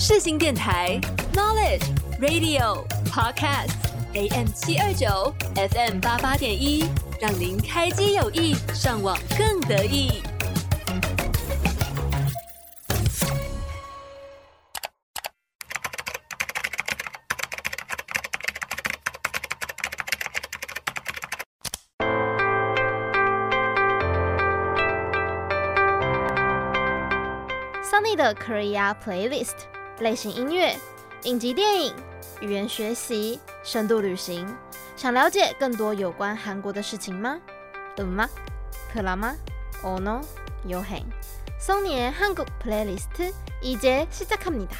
世新电台 Knowledge Radio Podcast AM 七二九 FM 八八点一，让您开机有意，上网更得意。Sunny 的 Korea Playlist 类型音乐、影集、电影、语言学习、深度旅行，想了解更多有关韩国的事情吗？嗯吗？克拉吗？哦 no，有很。Sunny의 한국 플레이리스트 이제 시작합니다.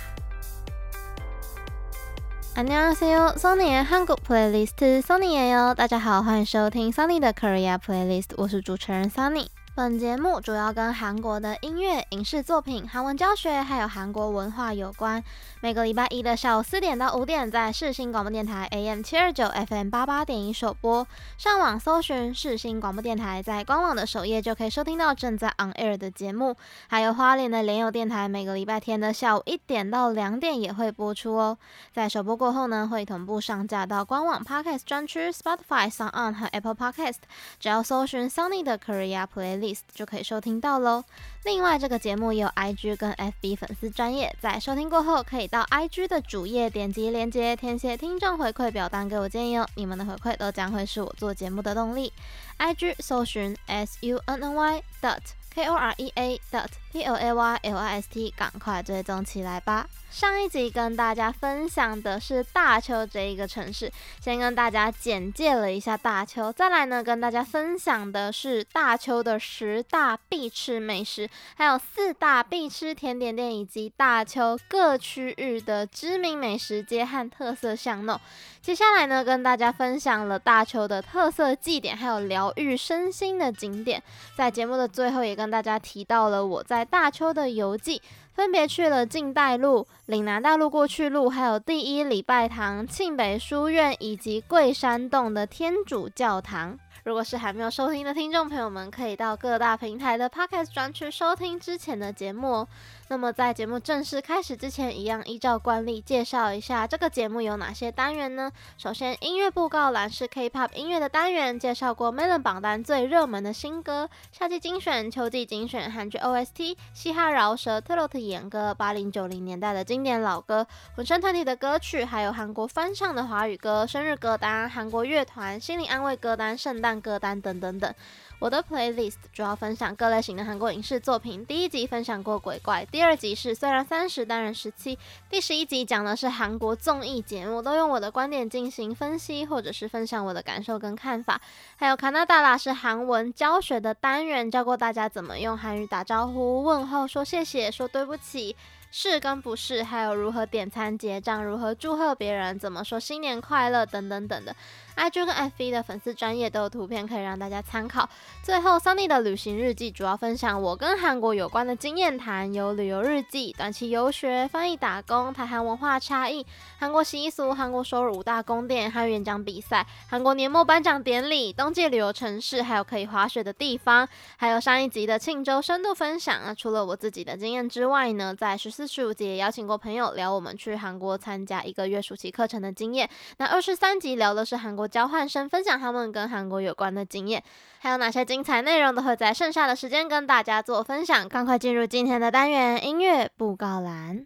안녕하세요, Sunny의 한국 플레이리스트 Sunny예요. 大家好，欢迎收听 Sunny 的 Korea Playlist，我是主持人 Sunny。 本节目主要跟韩国的音乐、影视作品、韩文教学，还有韩国文化有关。每个礼拜一的下午四点到五点，在世新广播电台 AM 七二九 FM 八八点一首播。上网搜寻世新广播电台，在官网的首页就可以收听到正在 on air 的节目。还有花莲的联友电台，每个礼拜天的下午一点到两点也会播出哦。在首播过后呢，会同步上架到官网 Podcast 专区、Spotify、son on 和 Apple Podcast。只要搜寻 Sunny 的 Korea Playlist。就可以收听到喽。另外，这个节目也有 IG 跟 FB 粉丝专业，在收听过后可以到 IG 的主页点击链接，填写听众回馈表单给我建议哦。你们的回馈都将会是我做节目的动力。IG 搜寻 S U N N Y dot K O R E A dot P L A Y L I S T，赶快追踪起来吧。上一集跟大家分享的是大邱这一个城市，先跟大家简介了一下大邱，再来呢跟大家分享的是大邱的十大必吃美食，还有四大必吃甜点店，以及大邱各区域的知名美食街和特色巷弄。接下来呢跟大家分享了大邱的特色祭典，还有疗愈身心的景点。在节目的最后也跟大家提到了我在在大邱的游记。分别去了近代路、岭南大路过去路，还有第一礼拜堂、庆北书院以及桂山洞的天主教堂。如果是还没有收听的听众朋友们，可以到各大平台的 Podcast 专区收听之前的节目哦。那么在节目正式开始之前，一样依照惯例介绍一下这个节目有哪些单元呢？首先，音乐布告栏是 K-pop 音乐的单元，介绍过 Melon 榜单最热门的新歌、夏季精选、秋季精选、韩剧 OST、嘻哈饶舌、特洛特演歌、八零九零年代的经典老歌、混声团体的歌曲，还有韩国翻唱的华语歌、生日歌单、韩国乐团、心灵安慰歌单、圣诞歌单等等等。我的 playlist 主要分享各类型的韩国影视作品。第一集分享过鬼怪，第二集是虽然三十但人十七，第十一集讲的是韩国综艺节目，都用我的观点进行分析，或者是分享我的感受跟看法。还有卡纳达拉是韩文教学的单元，教过大家怎么用韩语打招呼、问候、说谢谢、说对不起。是跟不是，还有如何点餐结账，如何祝贺别人，怎么说新年快乐等等等的。IG 跟 FB 的粉丝专业都有图片可以让大家参考。最后，Sunny 的旅行日记主要分享我跟韩国有关的经验谈，有旅游日记、短期游学、翻译打工、台韩文化差异、韩国习俗、韩国收入五大宫殿、韩语演讲比赛、韩国年末颁奖典礼、冬季旅游城市，还有可以滑雪的地方，还有上一集的庆州深度分享那。除了我自己的经验之外呢，在十四十五集也邀请过朋友聊我们去韩国参加一个月暑期课程的经验。那二十三集聊的是韩国。交换生分享他们跟韩国有关的经验，还有哪些精彩内容都会在剩下的时间跟大家做分享。赶快进入今天的单元音乐布告栏，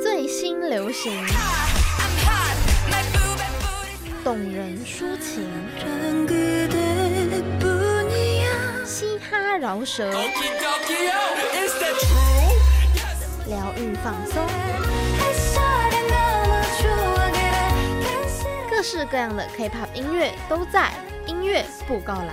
最新流行，动人抒情，嘻哈饶舌，疗愈放松。各式各样的 K-pop 音乐都在音乐布告栏。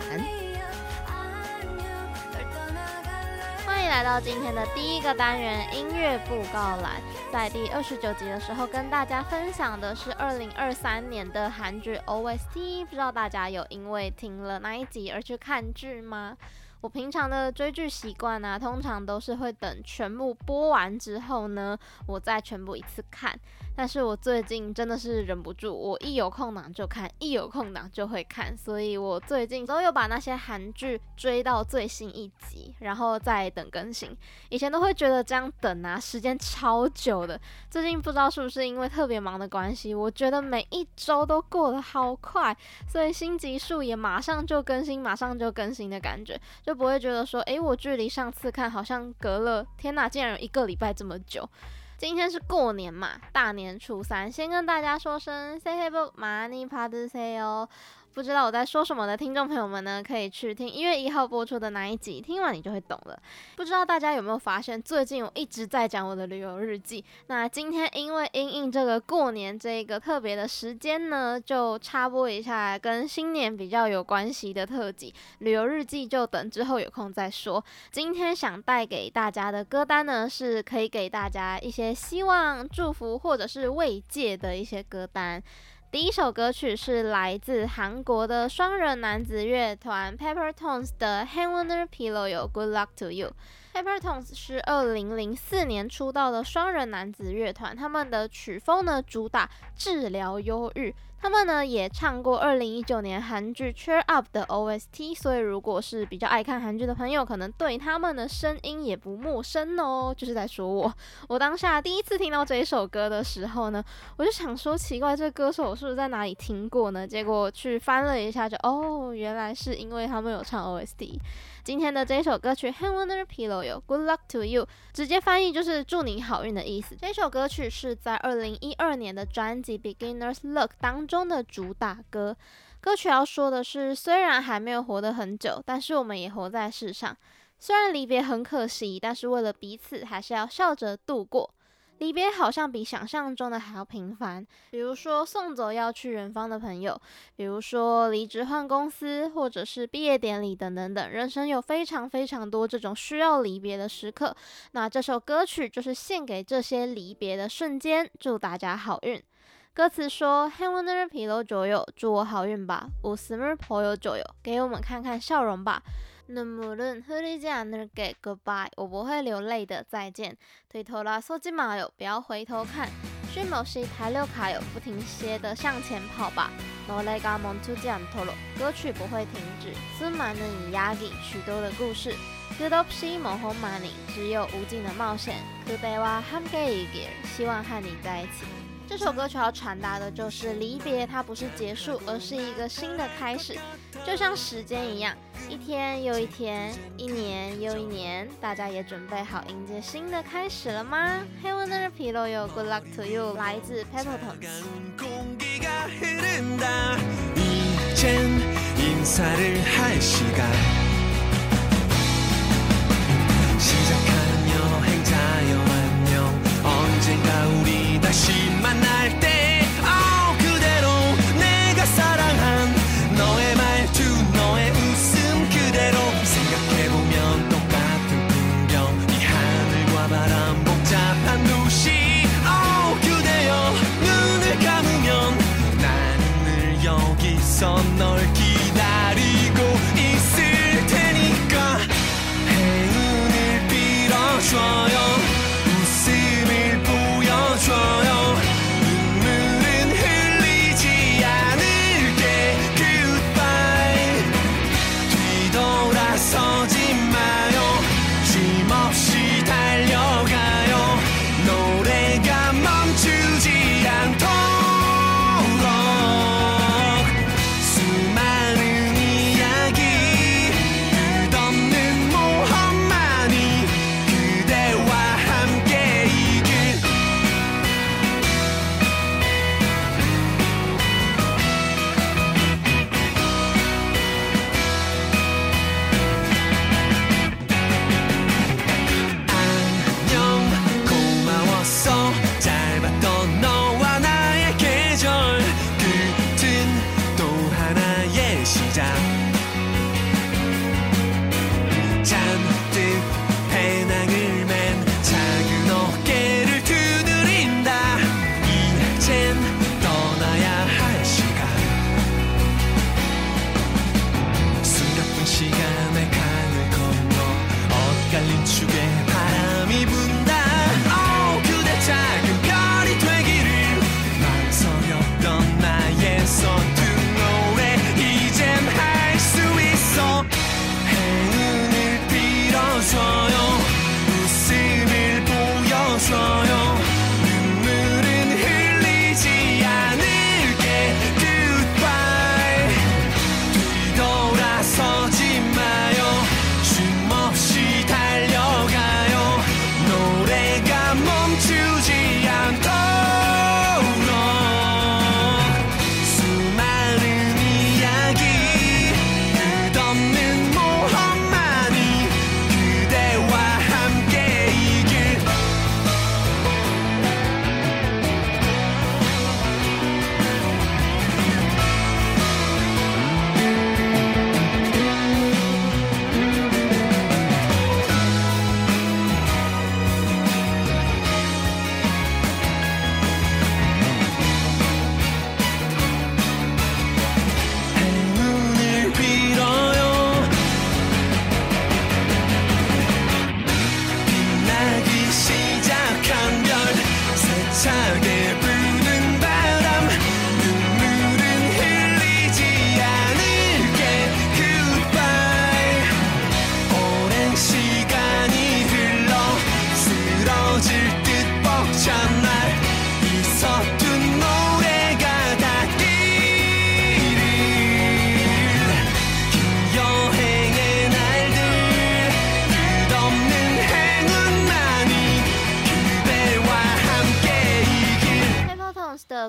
欢迎来到今天的第一个单元音乐布告栏。在第二十九集的时候，跟大家分享的是二零二三年的韩剧 OST。不知道大家有因为听了那一集而去看剧吗？我平常的追剧习惯呢，通常都是会等全部播完之后呢，我再全部一次看。但是我最近真的是忍不住，我一有空档就看，一有空档就会看，所以我最近都有把那些韩剧追到最新一集，然后再等更新。以前都会觉得这样等啊，时间超久的。最近不知道是不是因为特别忙的关系，我觉得每一周都过得好快，所以新集数也马上就更新，马上就更新的感觉，就不会觉得说，诶，我距离上次看好像隔了，天哪，竟然有一个礼拜这么久。今天是过年嘛，大年初三，先跟大家说声 “Happy Money Party” 哦。不知道我在说什么的听众朋友们呢，可以去听一月一号播出的那一集，听完你就会懂了。不知道大家有没有发现，最近我一直在讲我的旅游日记。那今天因为因应这个过年这个特别的时间呢，就插播一下跟新年比较有关系的特辑。旅游日记就等之后有空再说。今天想带给大家的歌单呢，是可以给大家一些希望、祝福或者是慰藉的一些歌单。第一首歌曲是来自韩国的双人男子乐团 Peppertones 的《Hanwoner Pillow》有，Good Luck to You。Peppertones 是二零零四年出道的双人男子乐团，他们的曲风呢主打治疗忧郁。他们呢也唱过二零一九年韩剧《Cheer Up》的 OST，所以如果是比较爱看韩剧的朋友，可能对他们的声音也不陌生哦。就是在说我，我当下第一次听到这一首歌的时候呢，我就想说奇怪，这歌手是不是在哪里听过呢？结果去翻了一下，就哦，原来是因为他们有唱 OST。今天的这首歌曲《Hanwoner Pillow》有 Good Luck to You，直接翻译就是祝你好运的意思。这首歌曲是在二零一二年的专辑《Beginner's Luck》当中的主打歌。歌曲要说的是，虽然还没有活得很久，但是我们也活在世上。虽然离别很可惜，但是为了彼此，还是要笑着度过。离别好像比想象中的还要平凡，比如说送走要去远方的朋友，比如说离职换公司，或者是毕业典礼等等等。人生有非常非常多这种需要离别的时刻，那这首歌曲就是献给这些离别的瞬间，祝大家好运。歌词说：“Hanwoner pillow joyo，祝我好运吧。웃음을 보여줘요，给我们看看笑容吧。” 눈물은흐르지않을게 Goodbye，我不会流泪的，再见。뒤돌아서지마요，不要回头看。쉼없이달려가요，不停歇的向前跑吧。노래가멈추지않도록，歌曲不会停止。수많은이야기，许多的故事。끝없이먼홈마니，只有无尽的冒险。그대와함께이길，希望和你在一起。 这首歌曲要传达的就是离别，它不是结束，而是一个新的开始，就像时间一样，一天又一天，一年又一年。大家也准备好迎接新的开始了吗？Happy New Year, Pilu 哟！Good luck to you，来自 Papertone。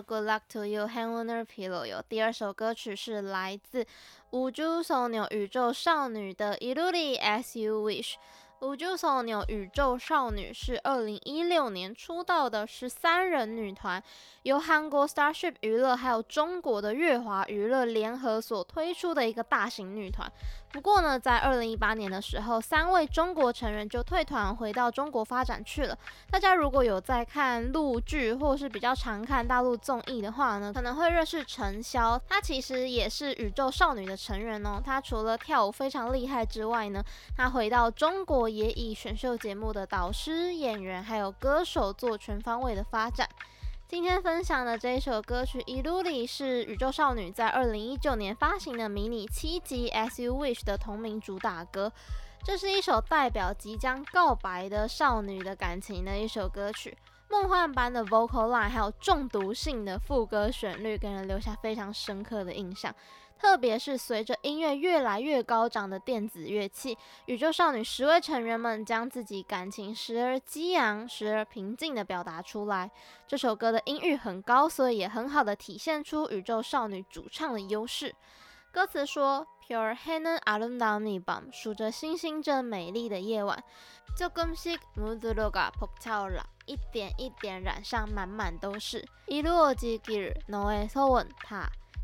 Good luck to you, Handlunar Pillow。有第二首歌曲是来自五柱松牛宇宙少女的 i l u As You Wish。五柱松牛宇宙少女是二零一六年出道的十三人女团，由韩国 Starship 娱乐还有中国的乐华娱乐联合所推出的一个大型女团。不过呢，在二零一八年的时候，三位中国成员就退团回到中国发展去了。大家如果有在看陆剧或是比较常看大陆综艺的话呢，可能会认识陈潇，她其实也是宇宙少女的成员哦。她除了跳舞非常厉害之外呢，她回到中国也以选秀节目的导师、演员还有歌手做全方位的发展。今天分享的这一首歌曲《Iluri》是宇宙少女在二零一九年发行的迷你七辑《Su Wish》的同名主打歌。这是一首代表即将告白的少女的感情的一首歌曲，梦幻般的 vocal line 还有中毒性的副歌旋律，给人留下非常深刻的印象。特别是随着音乐越来越高涨的电子乐器，宇宙少女十位成员们将自己感情时而激昂、时而平静的表达出来。这首歌的音域很高，所以也很好的体现出宇宙少女主唱的优势。歌词说：Pure hanun arundamibam，数着星星这美丽的夜晚，Jogum sik mudroga poptola，一点一点染上，满满都是。Ilu ogi geul noe soon pa。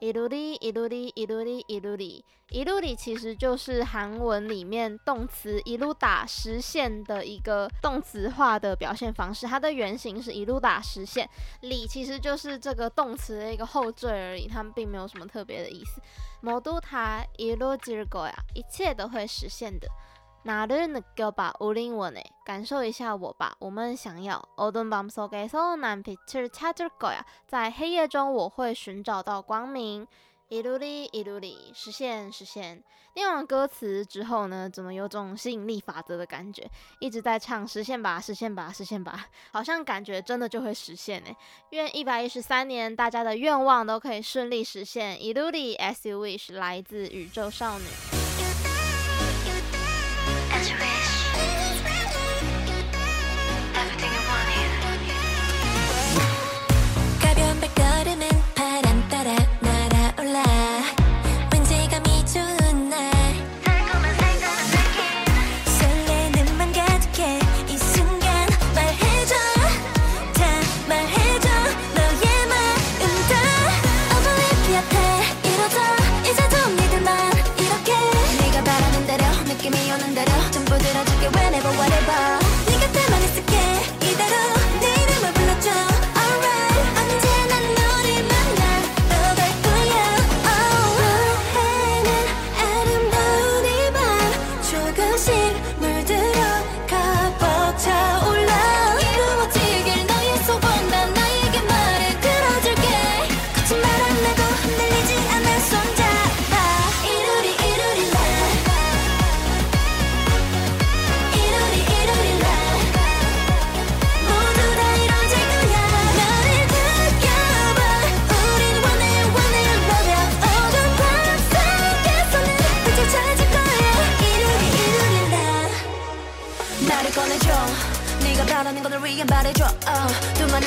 一路里，一路里，一路里，一路里，一路里，其实就是韩文里面动词一路打实现的一个动词化的表现方式。它的原型是一路打实现，里其实就是这个动词的一个后缀而已，它们并没有什么特别的意思。모두다이루질거呀，一切都会实现的。나를느껴봐우린원해，感受一下我吧，我们想要。어둠밤속에서난빛을찾을거야，在黑夜中我会寻找到光明。이루리이루리，实现实现。念完歌词之后呢，怎么有种吸引力法则的感觉？一直在唱实现吧，实现吧，实现吧，好像感觉真的就会实现呢。愿一百一十三年大家的愿望都可以顺利实现。イルリ As You Wish 来自宇宙少女。 graduate.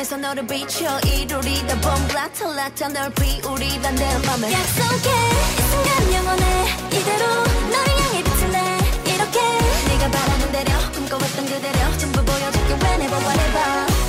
만에서 너를 비춰 이루리다 봄블라틀라타 널 비우리단 내 맘에. 약속해 이 순간 영원해. 이대로 너를 향해 비틀래 이렇게 네가 바라는 대로 꿈꿔왔던 그대로 전부 보여줄게 whenever whatever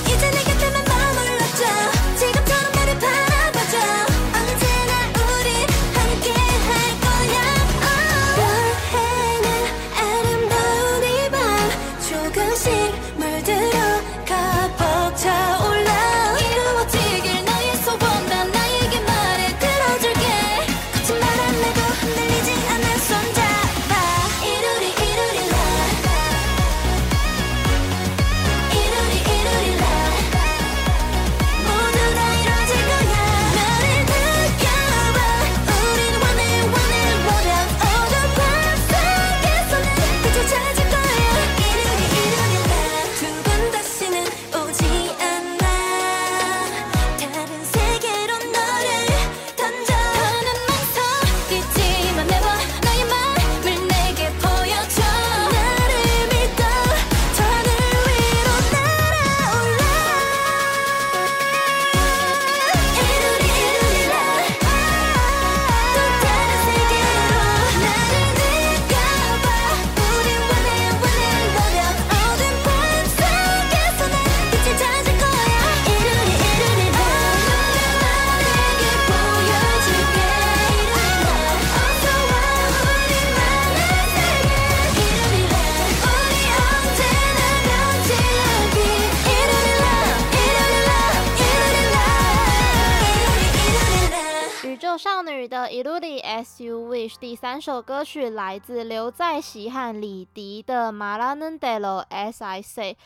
少女的 Iludi S U Wish 第三首歌曲来自刘在熙和李迪的 Malandelo S I C。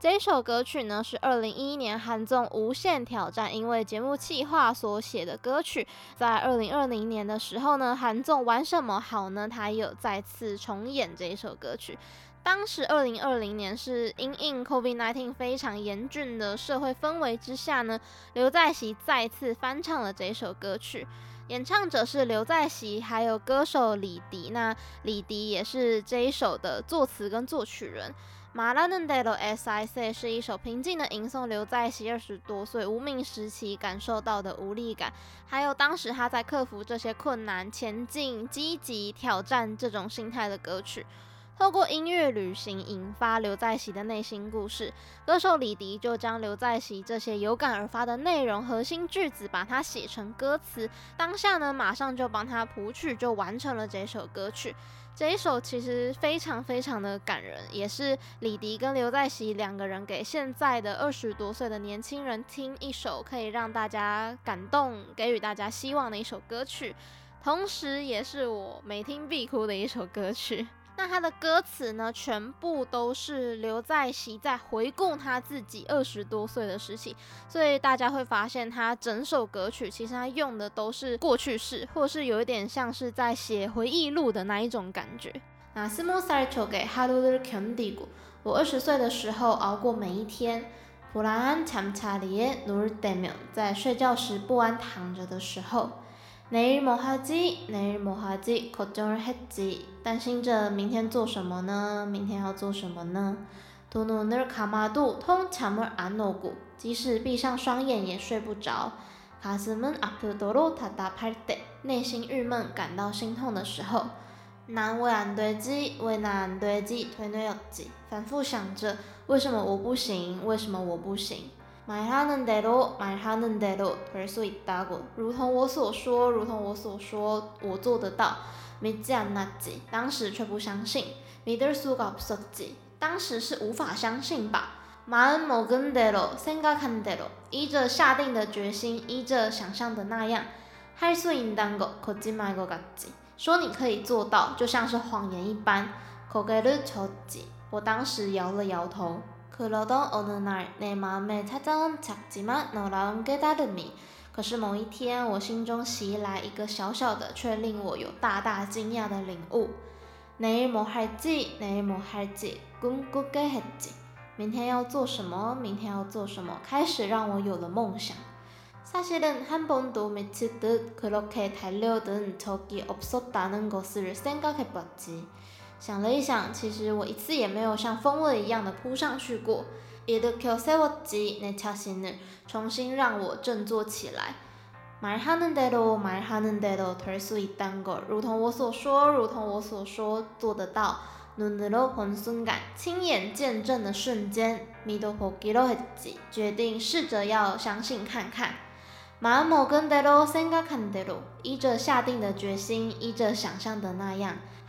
这首歌曲呢是2011年韩综《无限挑战》因为节目企划所写的歌曲。在2020年的时候呢，韩综玩什么好呢？他有再次重演这首歌曲。当时2020年是因应 COVID-19 非常严峻的社会氛围之下呢，刘在熙再次翻唱了这首歌曲。演唱者是刘在熙，还有歌手李迪。那李迪也是这一首的作词跟作曲人。《马拉嫩德罗 S I C》是一首平静的吟诵刘在熙二十多岁无名时期感受到的无力感，还有当时他在克服这些困难、前进、积极挑战这种心态的歌曲。透过音乐旅行引发刘在锡的内心故事，歌手李迪就将刘在锡这些有感而发的内容、核心句子，把它写成歌词。当下呢，马上就帮他谱曲，就完成了这首歌曲。这一首其实非常非常的感人，也是李迪跟刘在锡两个人给现在的二十多岁的年轻人听一首可以让大家感动、给予大家希望的一首歌曲，同时也是我每听必哭的一首歌曲。那他的歌词呢，全部都是刘在锡在回顾他自己二十多岁的时期，所以大家会发现他整首歌曲其实他用的都是过去式，或是有一点像是在写回忆录的那一种感觉。那스무살적에하루를견디고，我二十岁的时候熬过每一天。불안한잠자리에누울때면，在睡觉时不安躺着的时候。 내일뭐하지내일뭐하지걱정을했지担心着明天做什么呢？明天要做什么呢？두눈을감아도통잠을안오고即使闭上双眼也睡不着。가슴은아프도록답답할 때， 内心郁闷感到心痛的时候。난왜안되지왜나안되지되뇌었지反复想着为什么我不行？为什么我不行？ 말하는대로말하는대로될수있다고如同我所说，如同我所说，我做得到。믿지않았지当时却不相信。믿을수가없었지当时是无法相信吧。마음먹은대로생각한대로依着下定的决心，依着想象的那样。할수있다고거짓말것같지说你可以做到，就像是谎言一般。고개를젓지我当时摇了摇头。 그러던어느날내마음에찾아온작지만놀라운깨달음이可是某一天，我心中袭来一个小小的，却令我有大大惊讶的领悟。내일뭐할지내일뭐할지꿈꾸게했지明天要做什么？明天要做什么？开始让我有了梦想。사실은한번도미치듯그렇게달려든적이없었다는것을생각해봤지 想了一想，其实我一次也没有像疯了一样的扑上去过。 일으켜 세웠지 내 자신을重新让我振作起来。 말하는 대로 말하는 대로 될 수 있단 걸，如同我所说，如同我所说，做得到。 눈으로 본 순간，亲眼见证的瞬间。 믿어보기로 했지，决定试着要相信看看。 마음먹은 대로 생각한 대로， 依着下定的决心，依着想象的那样。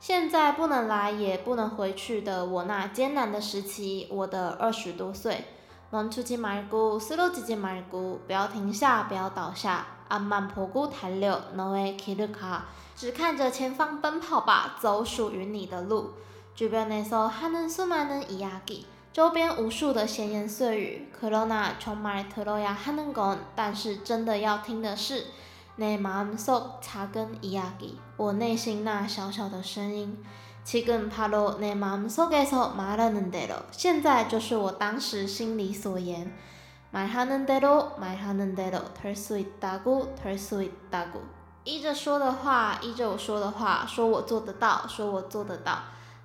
现在不能来也不能回去的我那艰难的时期，我的二十多岁。 멈추지 말고 쓰러지지 말고， 不要停下，不要倒下。 앞만 보고 달려 너의 길을 가， 只看着前方奔跑吧，走属于你的路。 주변에서 하는 수많은 이야기。 周边无数的闲言碎语，可罗那充满特罗亚哈能贡，但是真的要听的是 내마음속작은이야기，我内心那小小的声音。지금바로내마음속에서말하는대로，现在就是我当时心里所言。말하는대로말하는대로될수있다고될수있다고，依着说的话，依着我说的话，说我做得到，说我做得到。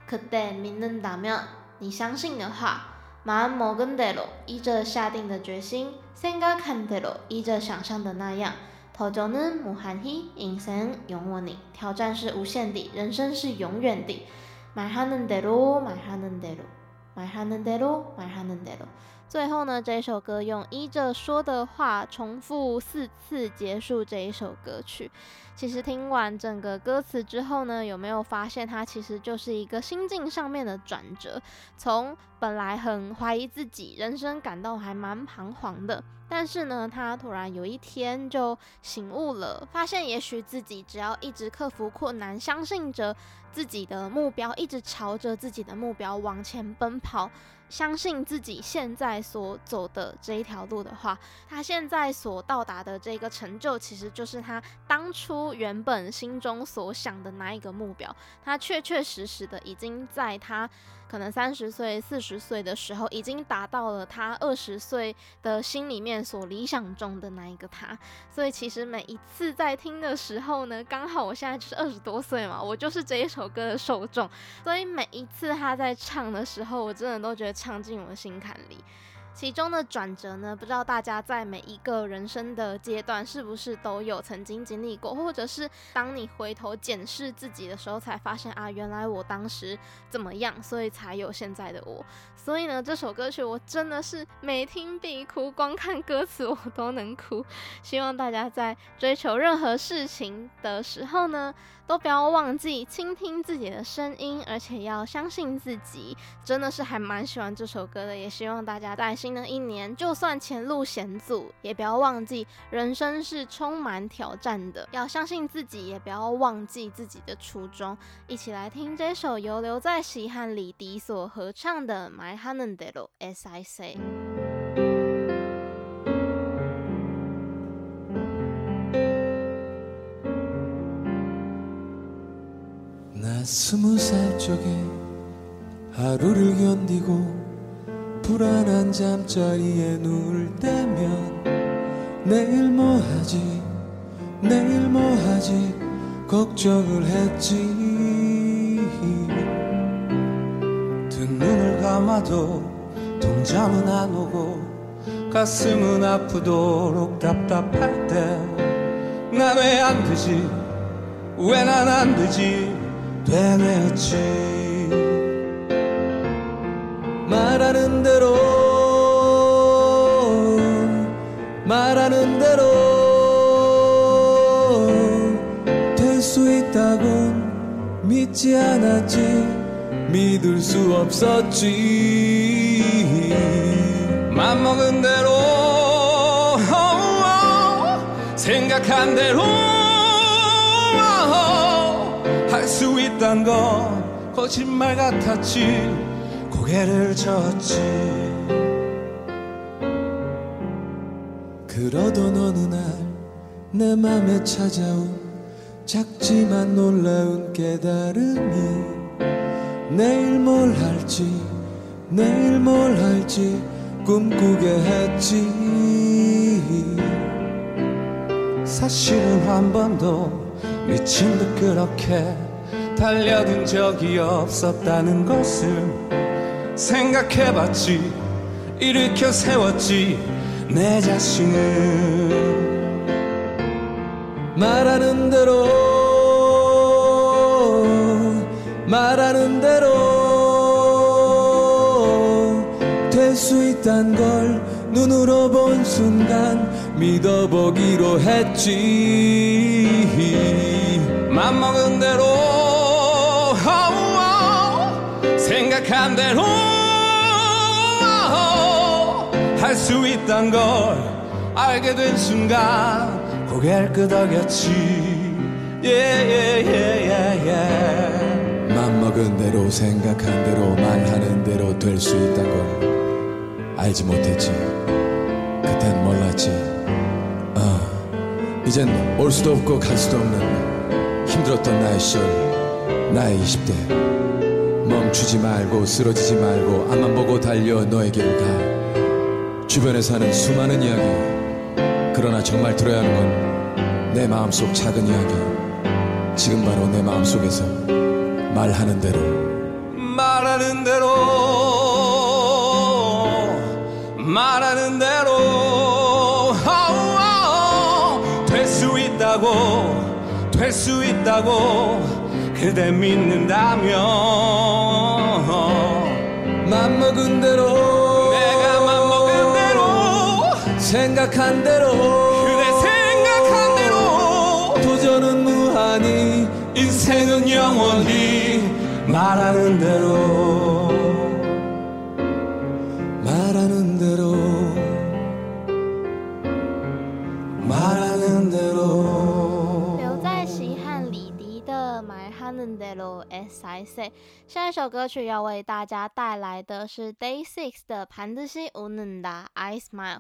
그때믿는다면。你相信的话，마음먹은대로，依着下定的决心，생각한대로，依着想象的那样， 도전은무한히인생영원히，挑战是无限的，人生是永远的。말하는대로말하는대로말하는대로말하는대로。最后呢，这首歌用依着说的话重复四次结束这一首歌曲。 其实听完整个歌词之后呢，有没有发现它其实就是一个心境上面的转折？从本来很怀疑自己，人生感到还蛮彷徨的，但是呢，他突然有一天就醒悟了，发现也许自己只要一直克服困难，相信着自己的目标，一直朝着自己的目标往前奔跑。相信自己现在所走的这一条路的话，他现在所到达的这个成就，其实就是他当初原本心中所想的那一个目标。他确确实实的已经在他可能三十岁、四十岁的时候，已经达到了他二十岁的心里面所理想中的那一个他。所以其实每一次在听的时候呢，刚好我现在就是二十多岁嘛，我就是这一首歌的受众。所以每一次他在唱的时候，我真的都觉得唱进我的心坎里。其中的转折呢，不知道大家在每一个人生的阶段是不是都有曾经经历过，或者是当你回头检视自己的时候，才发现啊，原来我当时怎么样，所以才有现在的我。所以呢，这首歌曲我真的是每听必哭，光看歌词我都能哭。希望大家在追求任何事情的时候呢，都不要忘记倾听自己的声音而且要相信自己。真的是还蛮喜欢这首歌的也希望大家在新的一年就算前路险阻也不要忘记人生是充满挑战的。要相信自己也不要忘记自己的初衷。一起来听这首由刘在石和李迪所合唱的 my hannah delos i say 스무 살 적에 하루를 견디고 불안한 잠자리에 누울 때면 내일 뭐 하지? 내일 뭐 하지? 걱정을 했지. 등 눈을 감아도 동잠은 안 오고 가슴은 아프도록 답답할 때 난 왜 안 되지? 왜 난 안 되지? 되뇌었지. 말하는 대로 말하는 대로 될 수 있다고 믿지 않았지. 믿을 수 없었지. 맘먹은 대로 어, 어, 생각한 대로. 알 수 있단 건 거짓말 같았지. 고개를 젓지. 그러던 어느 날 내 맘에 찾아온 작지만 놀라운 깨달음이 내일 뭘 할지 내일 뭘 할지 꿈꾸게 했지. 사실은 한 번도 미친 듯 그렇게 달려든 적이 없었다는 것을 생각해봤지. 일으켜 세웠지 내 자신을. 말하는 대로 말하는 대로 될 수 있단 걸 눈으로 본 순간 믿어보기로 했지. 맘먹은 대로 생각한 대로 할 수 있단 걸 알게 된 순간 고개를 끄덕였지. Yeah. 맘먹은 대로 생각한 대로 말하는 대로 될 수 있단 걸 알지 못했지. 그땐 몰랐지. 어, 이젠 올 수도 없고 갈 수도 없는 힘들었던 나의 시절 나의 20대 멈추지 말고 쓰러지지 말고 앞만 보고 달려 길을 가. 주변에 사는 수많은 이야기. 그러나 정말 들어야 하는 건 내 마음속 작은 이야기. 지금 바로 내 마음속에서 말하는 대로. 말하는 대로. 말하는 대로. 될 수 있다고 될 수 있다고 그대 믿는다면 맘먹은 대로 내가 맘먹은 대로 생각한 대로 그대 생각한 대로 도전은 무한히 인생은 영원히 말하는 대로 下一首歌曲要为大家带来的是 Day Six 的《盘子心无能的 I Smile》。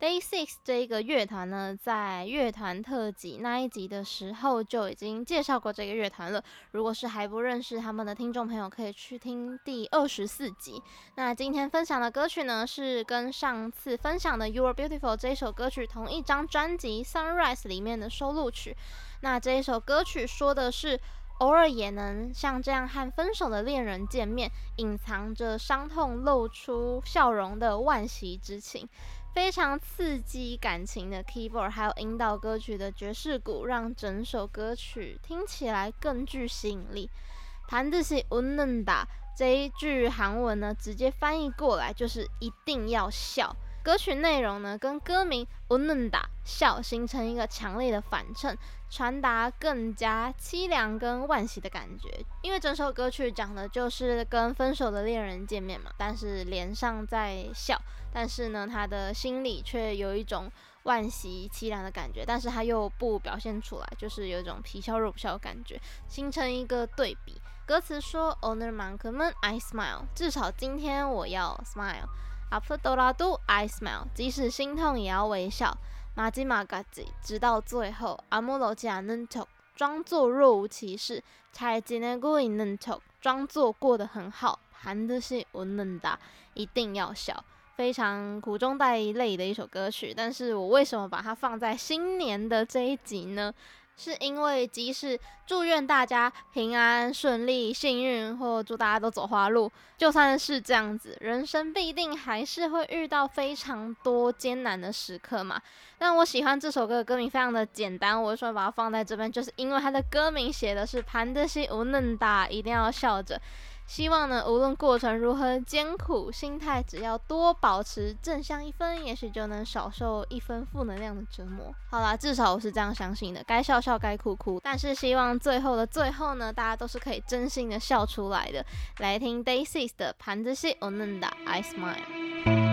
Day Six 这一个乐团呢，在乐团特辑那一集的时候就已经介绍过这个乐团了。如果是还不认识他们的听众朋友，可以去听第二十四集。那今天分享的歌曲呢，是跟上次分享的《You Are Beautiful》这一首歌曲同一张专辑《Sunrise》里面的收录曲。那这一首歌曲说的是。偶尔也能像这样和分手的恋人见面，隐藏着伤痛，露出笑容的惋惜之情。非常刺激感情的 keyboard，还有引导歌曲的爵士鼓，让整首歌曲听起来更具吸引力。盘子是 unnda 这一句韩文呢，直接翻译过来就是一定要笑。歌曲内容呢，跟歌名 unnda 笑形成一个强烈的反衬，传达更加凄凉跟惋惜的感觉。因为整首歌曲讲的就是跟分手的恋人见面嘛，但是脸上在笑，但是呢，他的心里却有一种惋惜凄凉的感觉，但是他又不表现出来，就是有一种皮笑肉不笑的感觉，形成一个对比。歌词说，Owner m a n k m a n I smile，至少今天我要 smile。a f t e r d o l a d o I smile，即使心痛也要微笑。马吉马嘎吉，直到最后，阿莫罗加嫩托装作若无其事，才吉内古伊嫩托装作过得很好，含的是我能达，一定要笑，非常苦中带泪的一首歌曲。但是我为什么把它放在新年的这一集呢？是因为即使祝愿大家平安顺利、幸运，或祝大家都走花路，就算是这样子，人生必定还是会遇到非常多艰难的时刻嘛。但我喜欢这首歌的歌名非常的简单，我就说把它放在这边，就是因为它的歌名写的是“盘德西无能大”，一定要笑着。希望呢无论过程如何艰苦心态只要多保持正向一分也许就能少受一分负能量的折磨。好啦至少我是这样相信的该笑笑该哭哭。但是希望最后的最后呢大家都是可以真心的笑出来的。来听 day six 的盘子戏哦嫩哒 i smile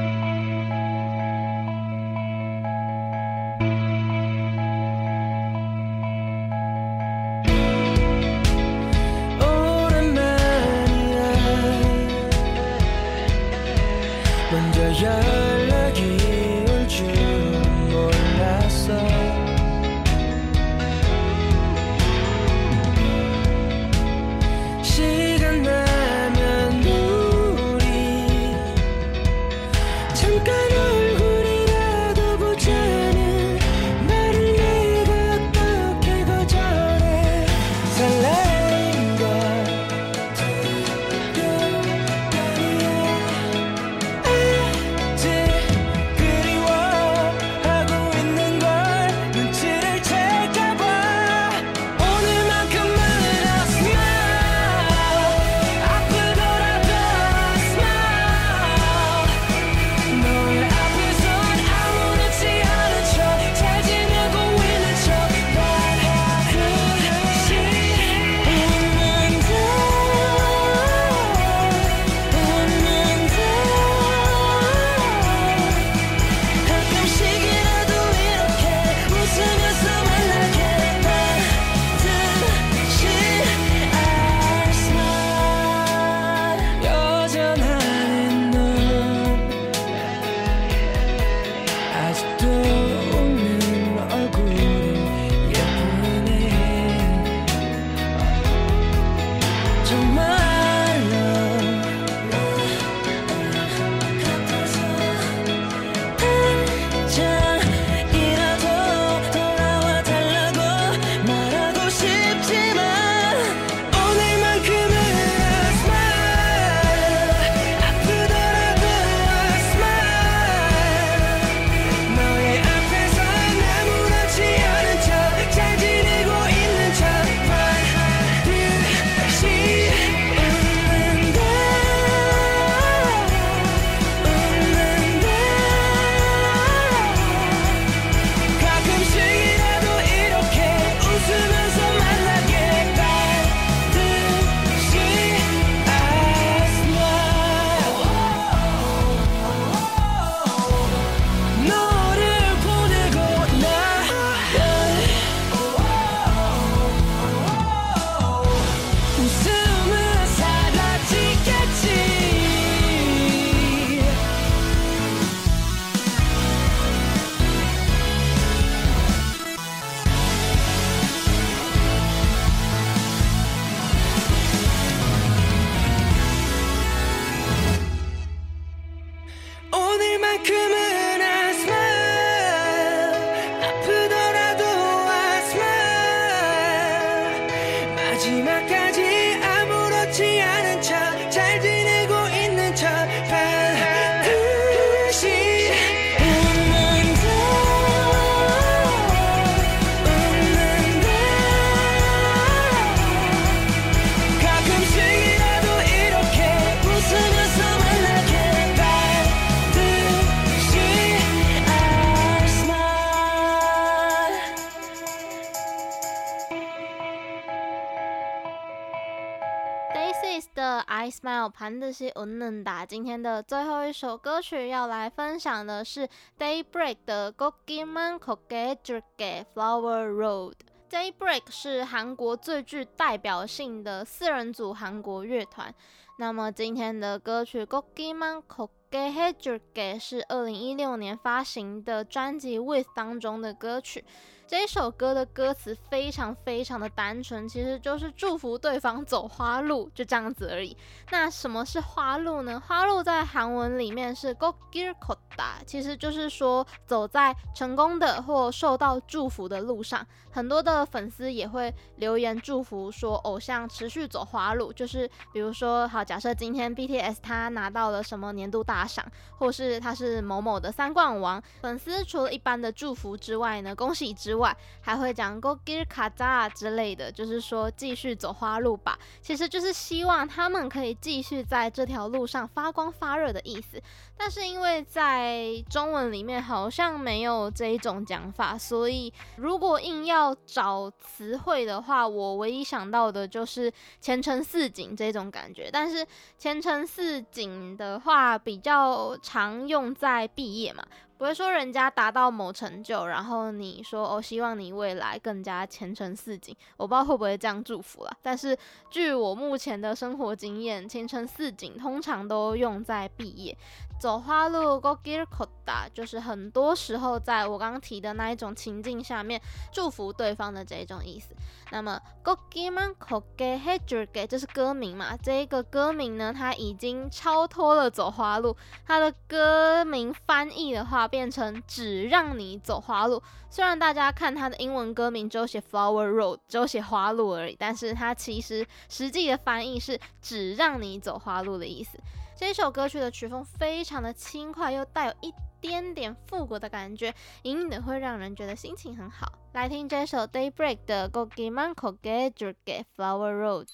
今天的最后一首歌曲要来分享的是 Daybreak 的 g o g i m a n k o g e j u g e Flower Road。Daybreak 是韩国最具代表性的四人组韩国乐团。那么今天的歌曲 g o g i m a n k o g e j u g e 是二零一六年发行的专辑 With 当中的歌曲。这首歌的歌词非常非常的单纯，其实就是祝福对方走花路，就这样子而已。那什么是花路呢？花路在韩文里面是 go girkoda，其实就是说走在成功的或受到祝福的路上。很多的粉丝也会留言祝福，说偶像持续走花路。就是比如说，好，假设今天 BTS 他拿到了什么年度大赏，或是他是某某的三冠王，粉丝除了一般的祝福之外呢，恭喜之外。外，还会讲 “go gir k a a 之类的，就是说继续走花路吧。其实就是希望他们可以继续在这条路上发光发热的意思。但是因为在中文里面好像没有这一种讲法，所以如果硬要找词汇的话，我唯一想到的就是“前程似锦”这种感觉。但是“前程似锦”的话比较常用在毕业嘛，我会说人家达到某成就，然后你说哦，希望你未来更加前程似锦。我不知道会不会这样祝福了。但是据我目前的生活经验，前程似锦通常都用在毕业。走花路，go g i r k o d a 就是很多时候在我刚刚提的那一种情境下面祝福对方的这一种意思。那么 go g i m a n k o g e h e j u g e 就是歌名嘛，这一个歌名呢，它已经超脱了走花路，它的歌名翻译的话变成只让你走花路。虽然大家看它的英文歌名只有写 Flower Road，只有写花路而已，但是它其实实际的翻译是只让你走花路的意思。这首歌曲的曲风非常的轻快又带有一点点复古的感觉隐隐的会让人觉得心情很好。来听这首 daybreak 的 gogimancogajurga flower road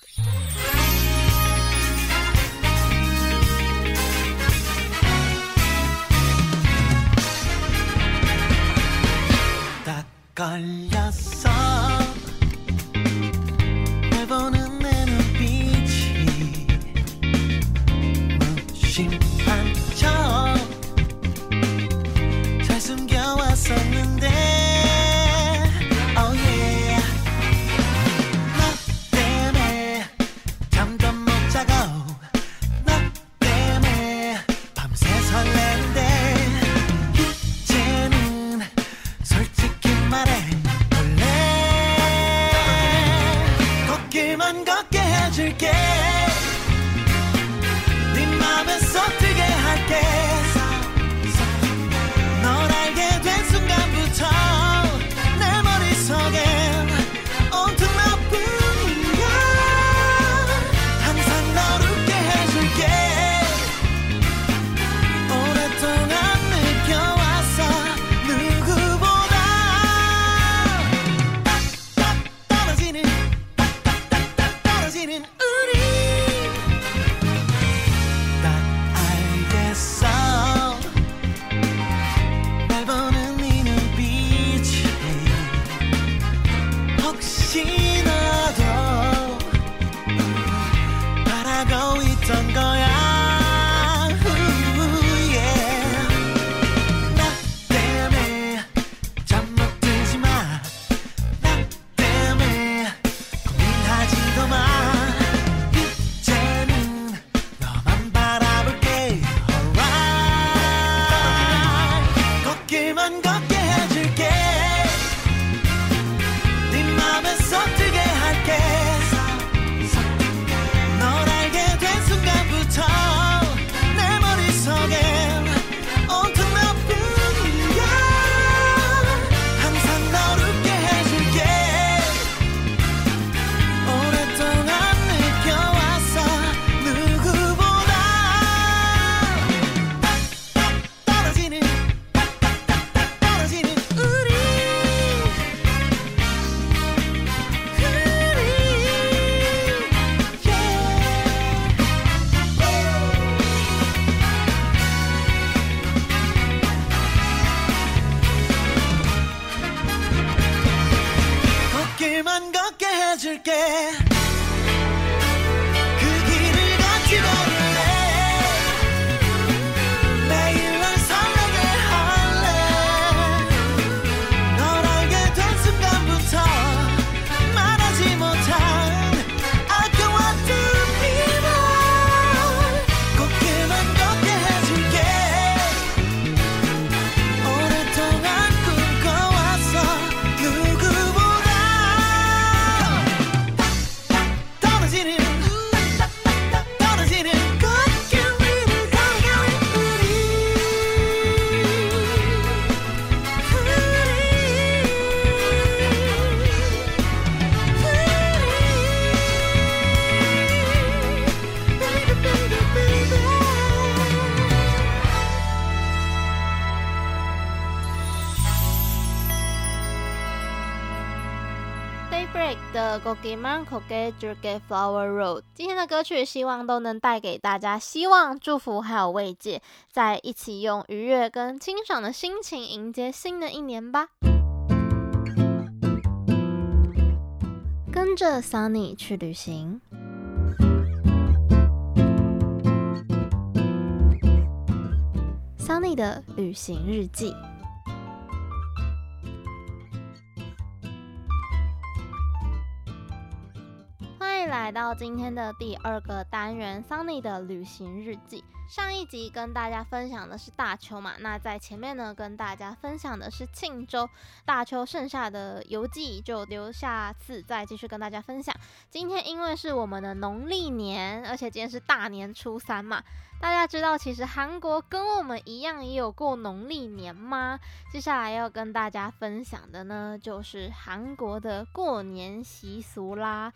Beijing. Koge Jurge Flower Road》今天的歌曲，希望都能带给大家希望、祝福还有慰藉，在一起用愉悦跟清爽的心情迎接新的一年吧。跟着 Sunny 去旅行，Sunny 的旅行日记。来到今天的第二个单元，Sunny 的旅行日记。上一集跟大家分享的是大邱嘛，那在前面呢，跟大家分享的是庆州。大邱剩下的游记就留下次再继续跟大家分享。今天因为是我们的农历年，而且今天是大年初三嘛，大家知道其实韩国跟我们一样也有过农历年吗？接下来要跟大家分享的呢，就是韩国的过年习俗啦。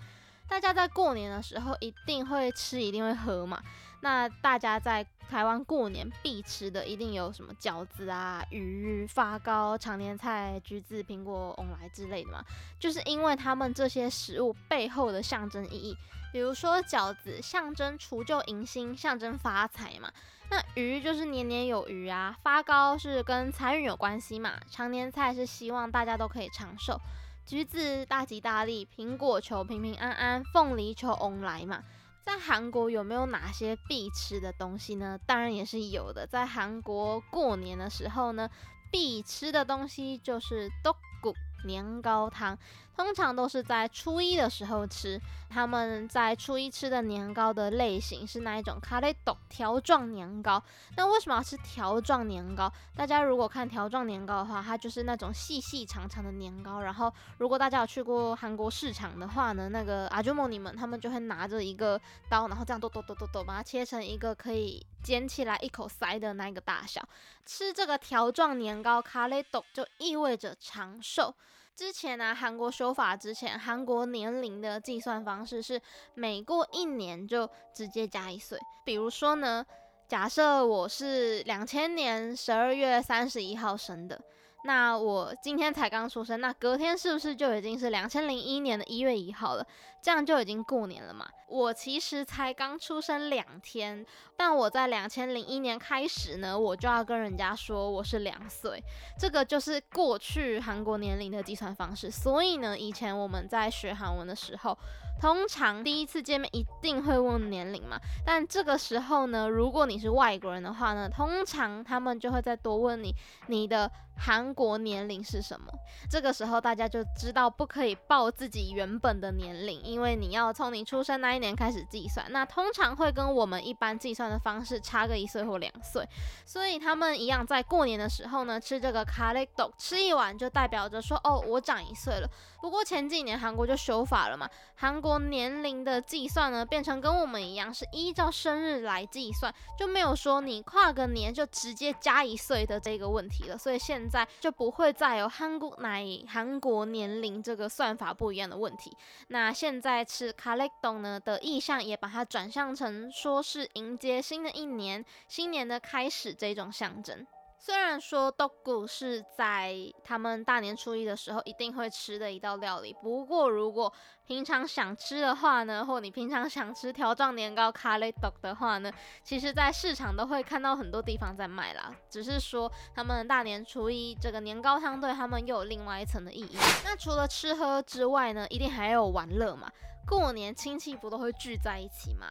大家在过年的时候一定会吃，一定会喝嘛。那大家在台湾过年必吃的一定有什么饺子啊、鱼、发糕、长年菜、橘子、苹果、翁来之类的嘛。就是因为他们这些食物背后的象征意义，比如说饺子象征除旧迎新，象征发财嘛。那鱼就是年年有余啊，发糕是跟财运有关系嘛。长年菜是希望大家都可以长寿。橘子大吉大利，苹果球平平安安，凤梨求旺来嘛。在韩国有没有哪些必吃的东西呢？当然也是有的。在韩国过年的时候呢，必吃的东西就是떡국年糕汤。通常都是在初一的时候吃。他们在初一吃的年糕的类型是那一种卡雷豆条状年糕。那为什么要吃条状年糕？大家如果看条状年糕的话，它就是那种细细长长的年糕。然后，如果大家有去过韩国市场的话呢，那个阿朱莫尼们他们就会拿着一个刀，然后这样剁剁剁剁剁，把它切成一个可以捡起来一口塞的那个大小。吃这个条状年糕卡雷豆就意味着长寿。之前呢、啊，韩国修法之前，韩国年龄的计算方式是每过一年就直接加一岁。比如说呢，假设我是两千年十二月三十一号生的。那我今天才刚出生，那隔天是不是就已经是两千零一年的一月一号了？这样就已经过年了嘛？我其实才刚出生两天，但我在两千零一年开始呢，我就要跟人家说我是两岁，这个就是过去韩国年龄的计算方式。所以呢，以前我们在学韩文的时候，通常第一次见面一定会问年龄嘛，但这个时候呢，如果你是外国人的话呢，通常他们就会再多问你你的韩国年龄是什么。这个时候大家就知道不可以报自己原本的年龄，因为你要从你出生那一年开始计算，那通常会跟我们一般计算的方式差个一岁或两岁，所以他们一样在过年的时候呢，吃这个卡雷豆，吃一碗就代表着说哦，我长一岁了。不过前几年韩国就修法了嘛，韩国。年龄的计算呢，变成跟我们一样是依照生日来计算，就没有说你跨个年就直接加一岁的这个问题了。所以现在就不会再有韩国奶韩国年龄这个算法不一样的问题。那现在吃卡雷豆呢的意象也把它转向成说是迎接新的一年、新年的开始这种象征。虽然说豆腐是在他们大年初一的时候一定会吃的一道料理，不过如果平常想吃的话呢，或你平常想吃条状年糕卡雷豆的话呢，其实在市场都会看到很多地方在卖啦。只是说他们大年初一这个年糕汤对他们又有另外一层的意义。那除了吃喝之外呢，一定还有玩乐嘛。过年亲戚不都会聚在一起吗？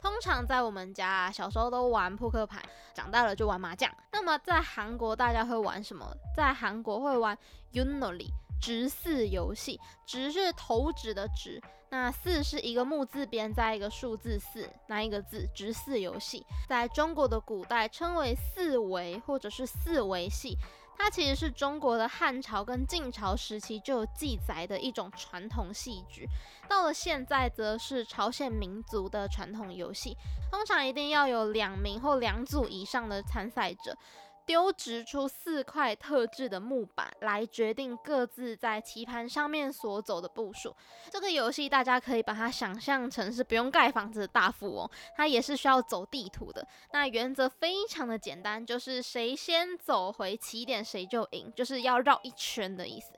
通常在我们家，小时候都玩扑克牌，长大了就玩麻将。那么在韩国大家会玩什么？在韩国会玩 Yunori 直四游戏，直是投掷的直，那四是一个木字边再一个数字四，那一个字直四游戏，在中国的古代称为四维或者是四维戏。它其实是中国的汉朝跟晋朝时期就记载的一种传统戏剧，到了现在则是朝鲜民族的传统游戏，通常一定要有两名或两组以上的参赛者。丢掷出四块特制的木板来决定各自在棋盘上面所走的步数。这个游戏大家可以把它想象成是不用盖房子的大富翁，它也是需要走地图的。那原则非常的简单，就是谁先走回起点谁就赢，就是要绕一圈的意思。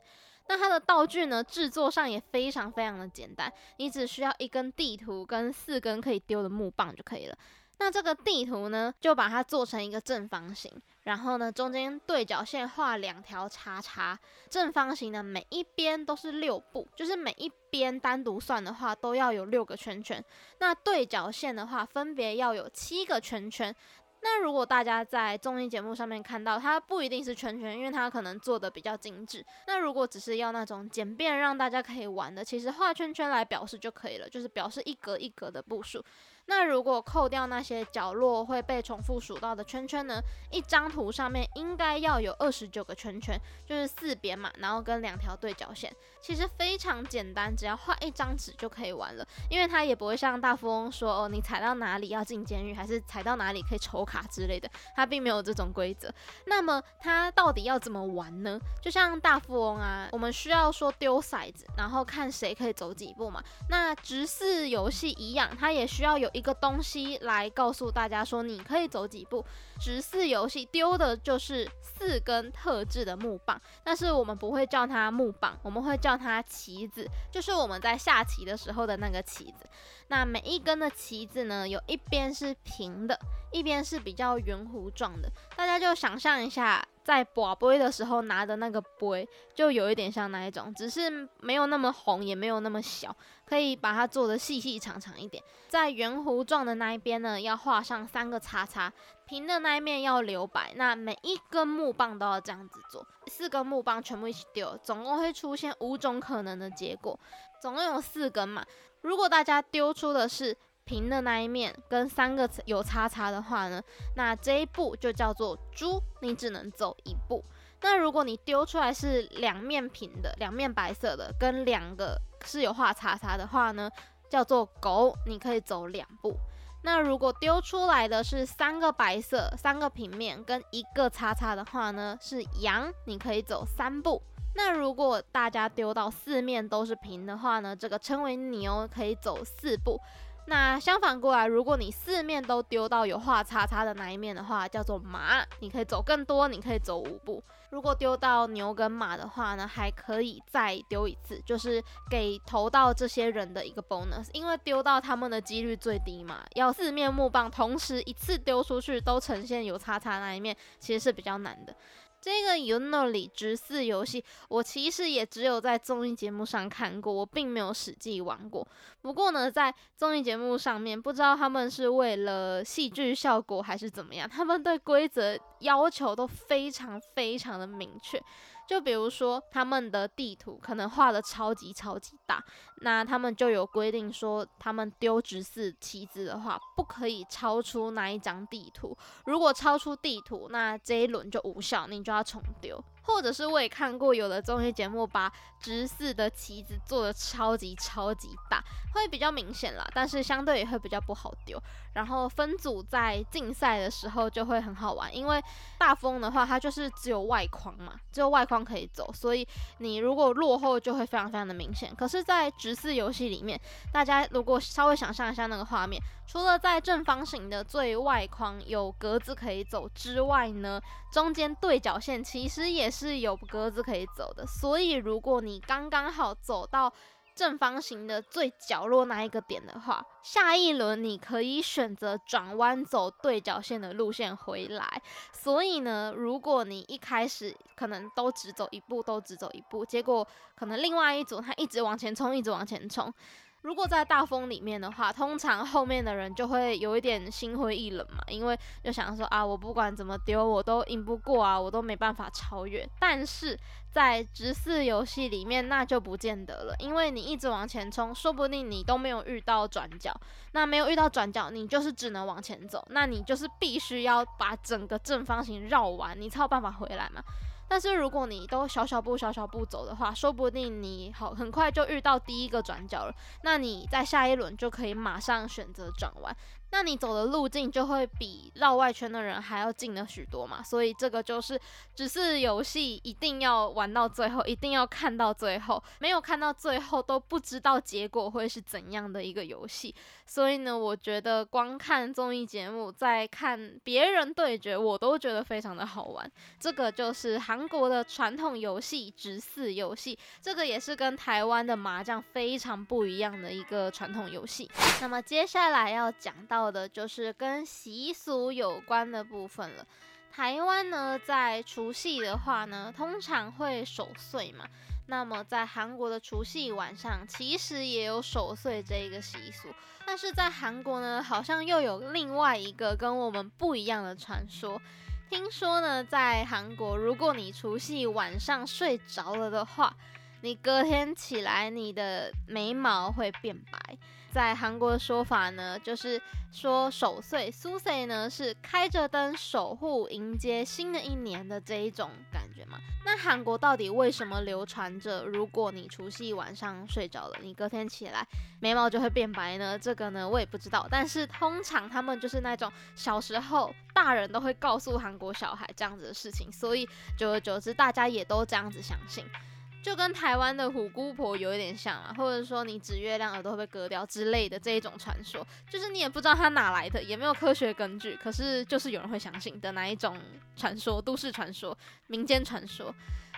那它的道具呢，制作上也非常非常的简单，你只需要一根地图跟四根可以丢的木棒就可以了。那这个地图呢，就把它做成一个正方形，然后呢，中间对角线画两条叉叉。正方形的每一边都是六步，就是每一边单独算的话都要有六个圈圈。那对角线的话，分别要有七个圈圈。那如果大家在综艺节目上面看到，它不一定是圈圈，因为它可能做的比较精致。那如果只是要那种简便让大家可以玩的，其实画圈圈来表示就可以了，就是表示一格一格的步数。那如果扣掉那些角落会被重复数到的圈圈呢？一张图上面应该要有二十九个圈圈，就是四边嘛，然后跟两条对角线，其实非常简单，只要画一张纸就可以玩了。因为它也不会像大富翁说哦，你踩到哪里要进监狱，还是踩到哪里可以抽卡之类的，它并没有这种规则。那么它到底要怎么玩呢？就像大富翁啊，我们需要说丢骰子，然后看谁可以走几步嘛。那直视游戏一样，它也需要有。一个东西来告诉大家说，你可以走几步。十四游戏丢的就是四根特制的木棒，但是我们不会叫它木棒，我们会叫它棋子，就是我们在下棋的时候的那个棋子。那每一根的棋子呢，有一边是平的，一边是比较圆弧状的。大家就想象一下。在博杯的时候拿的那个杯，就有一点像那一种，只是没有那么红，也没有那么小，可以把它做得细细长长一点。在圆弧状的那一边呢，要画上三个叉叉，平的那一面要留白。那每一根木棒都要这样子做，四根木棒全部一起丢，总共会出现五种可能的结果，总共有四根嘛。如果大家丢出的是平的那一面跟三个有叉叉的话呢，那这一步就叫做猪，你只能走一步。那如果你丢出来是两面平的，两面白色的，跟两个是有画叉叉的话呢，叫做狗，你可以走两步。那如果丢出来的是三个白色、三个平面跟一个叉叉的话呢，是羊，你可以走三步。那如果大家丢到四面都是平的话呢，这个称为牛，可以走四步。那相反过来，如果你四面都丢到有画叉叉的那一面的话，叫做马，你可以走更多，你可以走五步。如果丢到牛跟马的话呢，还可以再丢一次，就是给投到这些人的一个 bonus，因为丢到他们的几率最低嘛。要四面木棒同时一次丢出去都呈现有叉叉那一面，其实是比较难的。这个 UNO》里直四游戏，我其实也只有在综艺节目上看过，我并没有实际玩过。不过呢，在综艺节目上面，不知道他们是为了戏剧效果还是怎么样，他们对规则要求都非常非常的明确。就比如说，他们的地图可能画的超级超级大，那他们就有规定说，他们丢直四棋子的话，不可以超出那一张地图。如果超出地图，那这一轮就无效，你就要重丢。或者是我也看过有的综艺节目把直四的旗子做得超级超级大，会比较明显啦，但是相对也会比较不好丢。然后分组在竞赛的时候就会很好玩，因为大风的话它就是只有外框嘛，只有外框可以走，所以你如果落后就会非常非常的明显。可是，在直四游戏里面，大家如果稍微想象一下那个画面，除了在正方形的最外框有格子可以走之外呢，中间对角线其实也是有格子可以走的。所以，如果你刚刚好走到正方形的最角落那一个点的话，下一轮你可以选择转弯走对角线的路线回来。所以呢，如果你一开始可能都只走一步，都只走一步，结果可能另外一组他一直往前冲，一直往前冲。如果在大风里面的话，通常后面的人就会有一点心灰意冷嘛，因为就想说啊，我不管怎么丢，我都赢不过啊，我都没办法超越。但是在直四游戏里面，那就不见得了，因为你一直往前冲，说不定你都没有遇到转角，那没有遇到转角，你就是只能往前走，那你就是必须要把整个正方形绕完，你才有办法回来嘛。但是如果你都小小步小小步走的话，说不定你好很快就遇到第一个转角了，那你在下一轮就可以马上选择转弯。那你走的路径就会比绕外圈的人还要近了许多嘛，所以这个就是只是游戏一定要玩到最后，一定要看到最后，没有看到最后都不知道结果会是怎样的一个游戏。所以呢，我觉得光看综艺节目，在看别人对决，我都觉得非常的好玩。这个就是韩国的传统游戏直四游戏，这个也是跟台湾的麻将非常不一样的一个传统游戏。那么接下来要讲到。的就是跟习俗有关的部分了。台湾呢，在除夕的话呢，通常会守岁嘛。那么在韩国的除夕晚上，其实也有守岁这一个习俗。但是在韩国呢，好像又有另外一个跟我们不一样的传说。听说呢，在韩国，如果你除夕晚上睡着了的话，你隔天起来，你的眉毛会变白。在韩国的说法呢，就是说守岁苏岁呢是开着灯守护迎接新的一年的这一种感觉嘛。那韩国到底为什么流传着，如果你除夕晚上睡着了，你隔天起来眉毛就会变白呢？这个呢我也不知道，但是通常他们就是那种小时候大人都会告诉韩国小孩这样子的事情，所以久而久之大家也都这样子相信。就跟台湾的虎姑婆有一点像啊，或者说你指月亮耳朵会被割掉之类的这一种传说，就是你也不知道它哪来的，也没有科学根据，可是就是有人会相信的哪一种传说，都市传说、民间传说。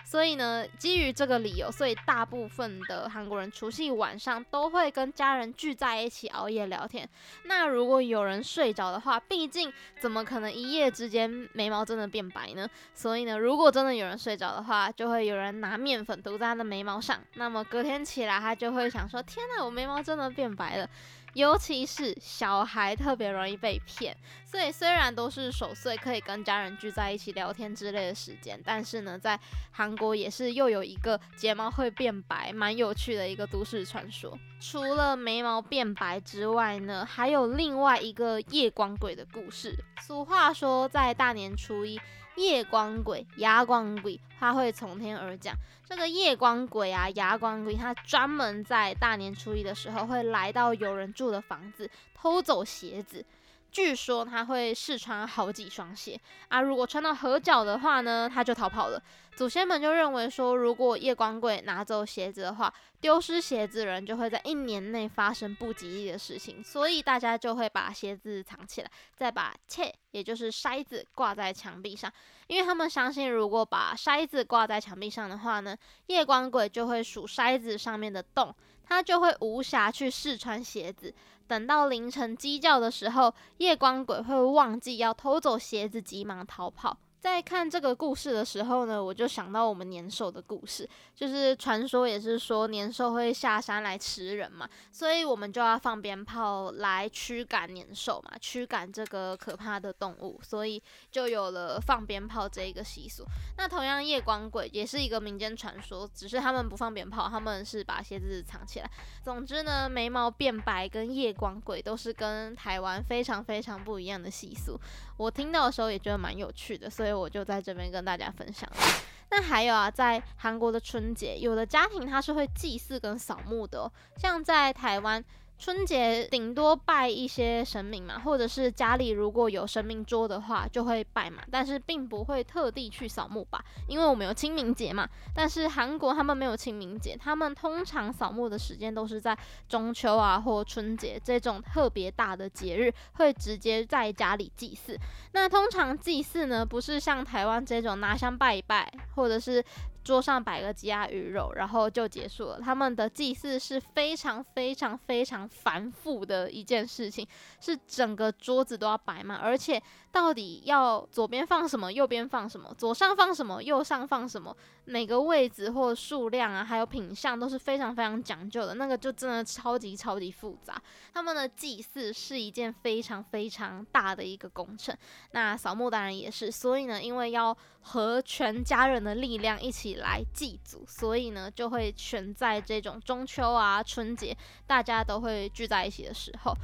所以呢，基于这个理由，所以大部分的韩国人除夕晚上都会跟家人聚在一起熬夜聊天。那如果有人睡着的话，毕竟怎么可能一夜之间眉毛真的变白呢？所以呢，如果真的有人睡着的话，就会有人拿面粉涂在他的眉毛上。那么隔天起来，他就会想说：天哪，我眉毛真的变白了。尤其是小孩特别容易被骗，所以虽然都是守岁，可以跟家人聚在一起聊天之类的时间，但是呢，在韩国也是又有一个睫毛会变白，蛮有趣的一个都市传说。除了眉毛变白之外呢，还有另外一个夜光鬼的故事。俗话说，在大年初一。夜光鬼、牙光鬼，他会从天而降。这个夜光鬼啊，牙光鬼，他专门在大年初一的时候会来到有人住的房子，偷走鞋子。据说他会试穿好几双鞋啊，如果穿到合脚的话呢，他就逃跑了。祖先们就认为说，如果夜光鬼拿走鞋子的话，丢失鞋子人就会在一年内发生不吉利的事情，所以大家就会把鞋子藏起来，再把切，也就是筛子挂在墙壁上，因为他们相信，如果把筛子挂在墙壁上的话呢，夜光鬼就会数筛子上面的洞，他就会无暇去试穿鞋子。等到凌晨鸡叫的时候，夜光鬼会忘记要偷走鞋子，急忙逃跑。在看这个故事的时候呢，我就想到我们年兽的故事，就是传说也是说年兽会下山来吃人嘛，所以我们就要放鞭炮来驱赶年兽嘛，驱赶这个可怕的动物，所以就有了放鞭炮这一个习俗。那同样夜光鬼也是一个民间传说，只是他们不放鞭炮，他们是把鞋子藏起来。总之呢，眉毛变白跟夜光鬼都是跟台湾非常非常不一样的习俗。我听到的时候也觉得蛮有趣的，所以。我就在这边跟大家分享。那还有啊，在韩国的春节，有的家庭他是会祭祀跟扫墓的，像在台湾。春节顶多拜一些神明嘛，或者是家里如果有神明桌的话，就会拜嘛，但是并不会特地去扫墓吧，因为我们有清明节嘛。但是韩国他们没有清明节，他们通常扫墓的时间都是在中秋啊或春节这种特别大的节日，会直接在家里祭祀。那通常祭祀呢，不是像台湾这种拿香拜一拜，或者是。桌上摆个鸡鸭鱼肉，然后就结束了。他们的祭祀是非常非常非常繁复的一件事情，是整个桌子都要摆满，而且到底要左边放什么，右边放什么，左上放什么，右上放什么，每个位置或数量啊，还有品相都是非常非常讲究的。那个就真的超级超级复杂。他们的祭祀是一件非常非常大的一个工程，那扫墓当然也是。所以呢，因为要和全家人的力量一起来祭祖，所以呢，就会选在这种中秋啊、春节，大家都会聚在一起的时候。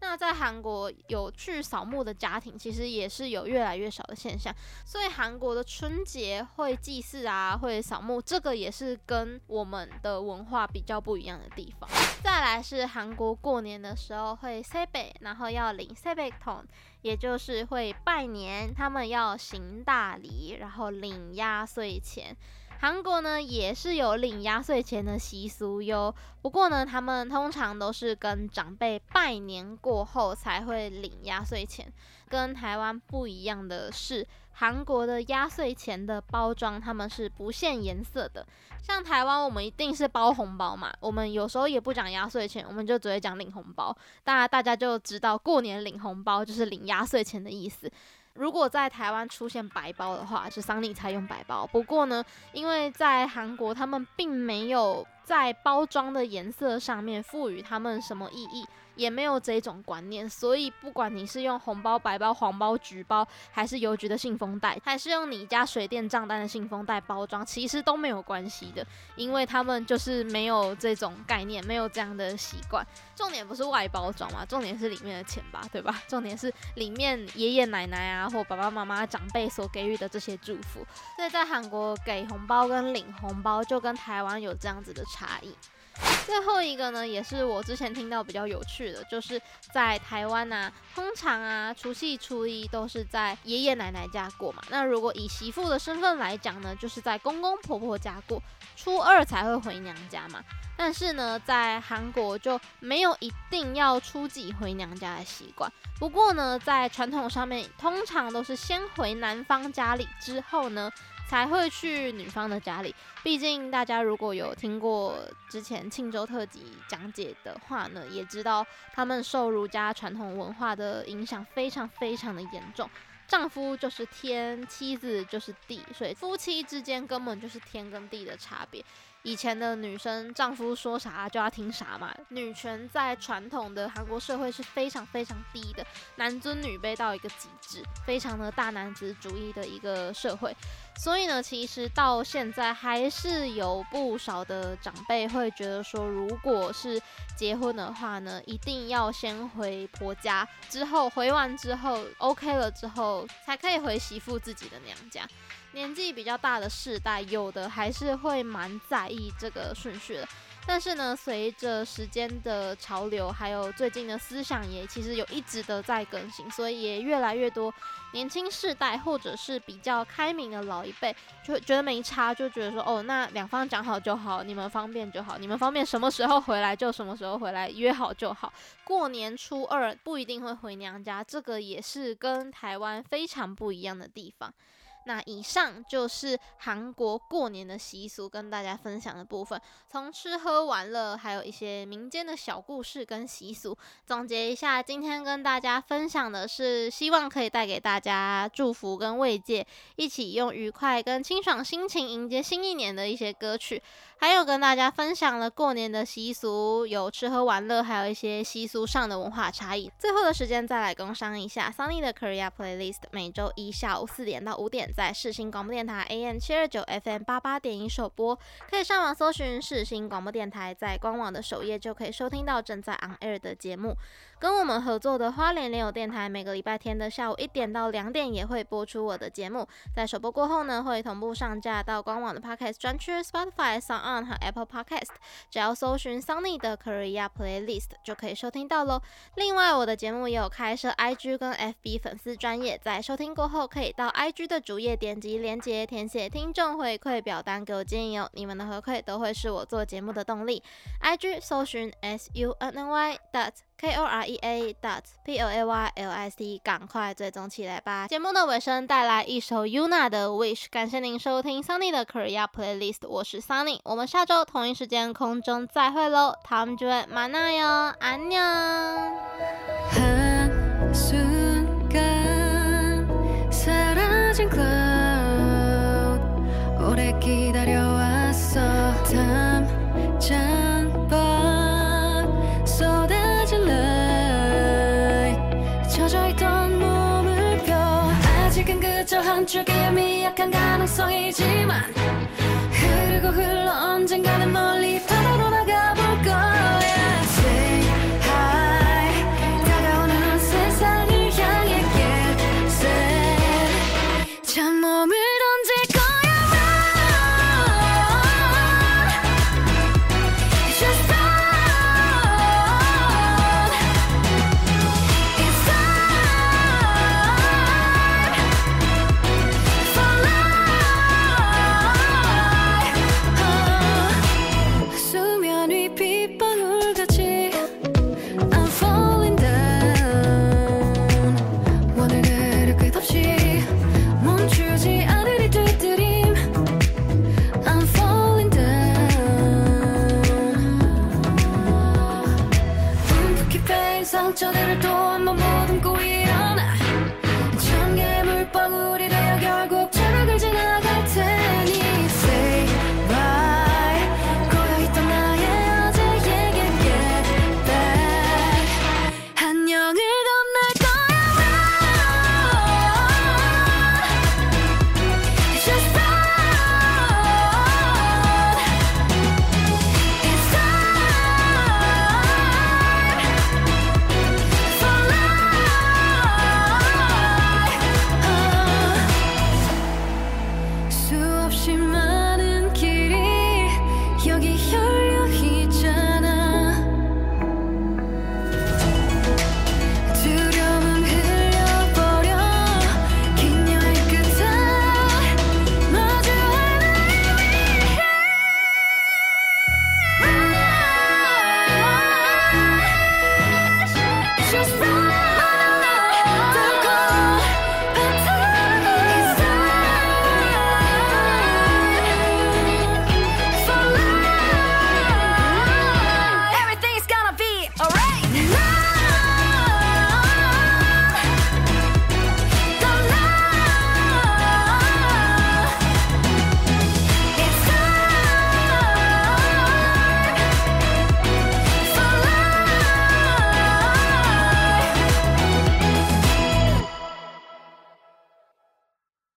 那在韩国有去扫墓的家庭其实也是有越来越少的现象。所以韩国的春节会祭祀啊会扫墓这个也是跟我们的文化比较不一样的地方。再来是韩国过年的时候会塞北然后要领塞北桶也就是会拜年他们要行大礼然后领压岁钱。韩国呢也是有领压岁钱的习俗哟，不过呢，他们通常都是跟长辈拜年过后才会领压岁钱。跟台湾不一样的是，韩国的压岁钱的包装他们是不限颜色的。像台湾，我们一定是包红包嘛，我们有时候也不讲压岁钱，我们就只会讲领红包。当然，大家就知道过年领红包就是领压岁钱的意思。如果在台湾出现白包的话，是桑尼才用白包。不过呢，因为在韩国，他们并没有在包装的颜色上面赋予他们什么意义。也没有这种观念，所以不管你是用红包、白包、黄包、橘包，还是邮局的信封袋，还是用你家水电账单的信封袋包装，其实都没有关系的，因为他们就是没有这种概念，没有这样的习惯。重点不是外包装嘛，重点是里面的钱吧，对吧？重点是里面爷爷奶奶啊，或爸爸妈妈长辈所给予的这些祝福。所以在韩国给红包跟领红包，就跟台湾有这样子的差异。最后一个呢，也是我之前听到比较有趣的，就是在台湾啊，通常啊，除夕初一都是在爷爷奶奶家过嘛。那如果以媳妇的身份来讲呢，就是在公公婆婆家过，初二才会回娘家嘛。但是呢，在韩国就没有一定要初几回娘家的习惯。不过呢，在传统上面，通常都是先回男方家里之后呢，才会去女方的家里，毕竟大家如果有听过之前庆州特辑讲解的话呢，也知道他们受儒家传统文化的影响非常非常的严重。丈夫就是天，妻子就是地，所以夫妻之间根本就是天跟地的差别。以前的女生，丈夫说啥就要听啥嘛。女权在传统的韩国社会是非常非常低的，男尊女卑到一个极致，非常的大男子主义的一个社会。所以呢，其实到现在还是有不少的长辈会觉得说，如果是结婚的话呢，一定要先回婆家，之后回完之后 OK 了之后，才可以回媳妇自己的娘家。年纪比较大的世代，有的还是会蛮在意这个顺序的。但是呢，随着时间的潮流，还有最近的思想也其实有一直的在更新，所以也越来越多年轻世代或者是比较开明的老一辈，就觉得没差，就觉得说哦，那两方讲好就好，你们方便就好，你们方便什么时候回来就什么时候回来，约好就好。过年初二不一定会回娘家，这个也是跟台湾非常不一样的地方。那以上就是韩国过年的习俗，跟大家分享的部分。从吃喝玩乐，还有一些民间的小故事跟习俗，总结一下，今天跟大家分享的是，希望可以带给大家祝福跟慰藉，一起用愉快跟清爽心情迎接新一年的一些歌曲。还有跟大家分享了过年的习俗，有吃喝玩乐，还有一些习俗上的文化差异。最后的时间再来工商一下，Sunny 的 Korea Playlist，每周一下午四点到五点。在世新广播电台 AM 七二九 FM 八八点一首播，可以上网搜寻世新广播电台，在官网的首页就可以收听到正在 on air 的节目。跟我们合作的花莲联友电台，每个礼拜天的下午一点到两点也会播出我的节目。在首播过后呢，会同步上架到官网的 Podcast 专区、Spotify 上、On 和 Apple Podcast。只要搜寻 Sunny 的 Korea Playlist 就可以收听到喽。另外，我的节目也有开设 IG 跟 FB 粉丝专业，在收听过后可以到 IG 的主页点击连接，填写听众回馈表单给我建议哦。你们的回馈都会是我做节目的动力。IG 搜寻 S U N N Y dot Korea dot playlist，赶快追踪起来吧！节目的尾声，带来一首 UNA 的 Wish，感谢您收听 Sunny 的 Korea playlist，我是 Sunny，我们下周同一时间空中再会喽，tạm biệt, mana yo, anh nha. 추 기에 미약한 가능성이지만 흐르고 흘러 언젠가는 널 mucho de retorno.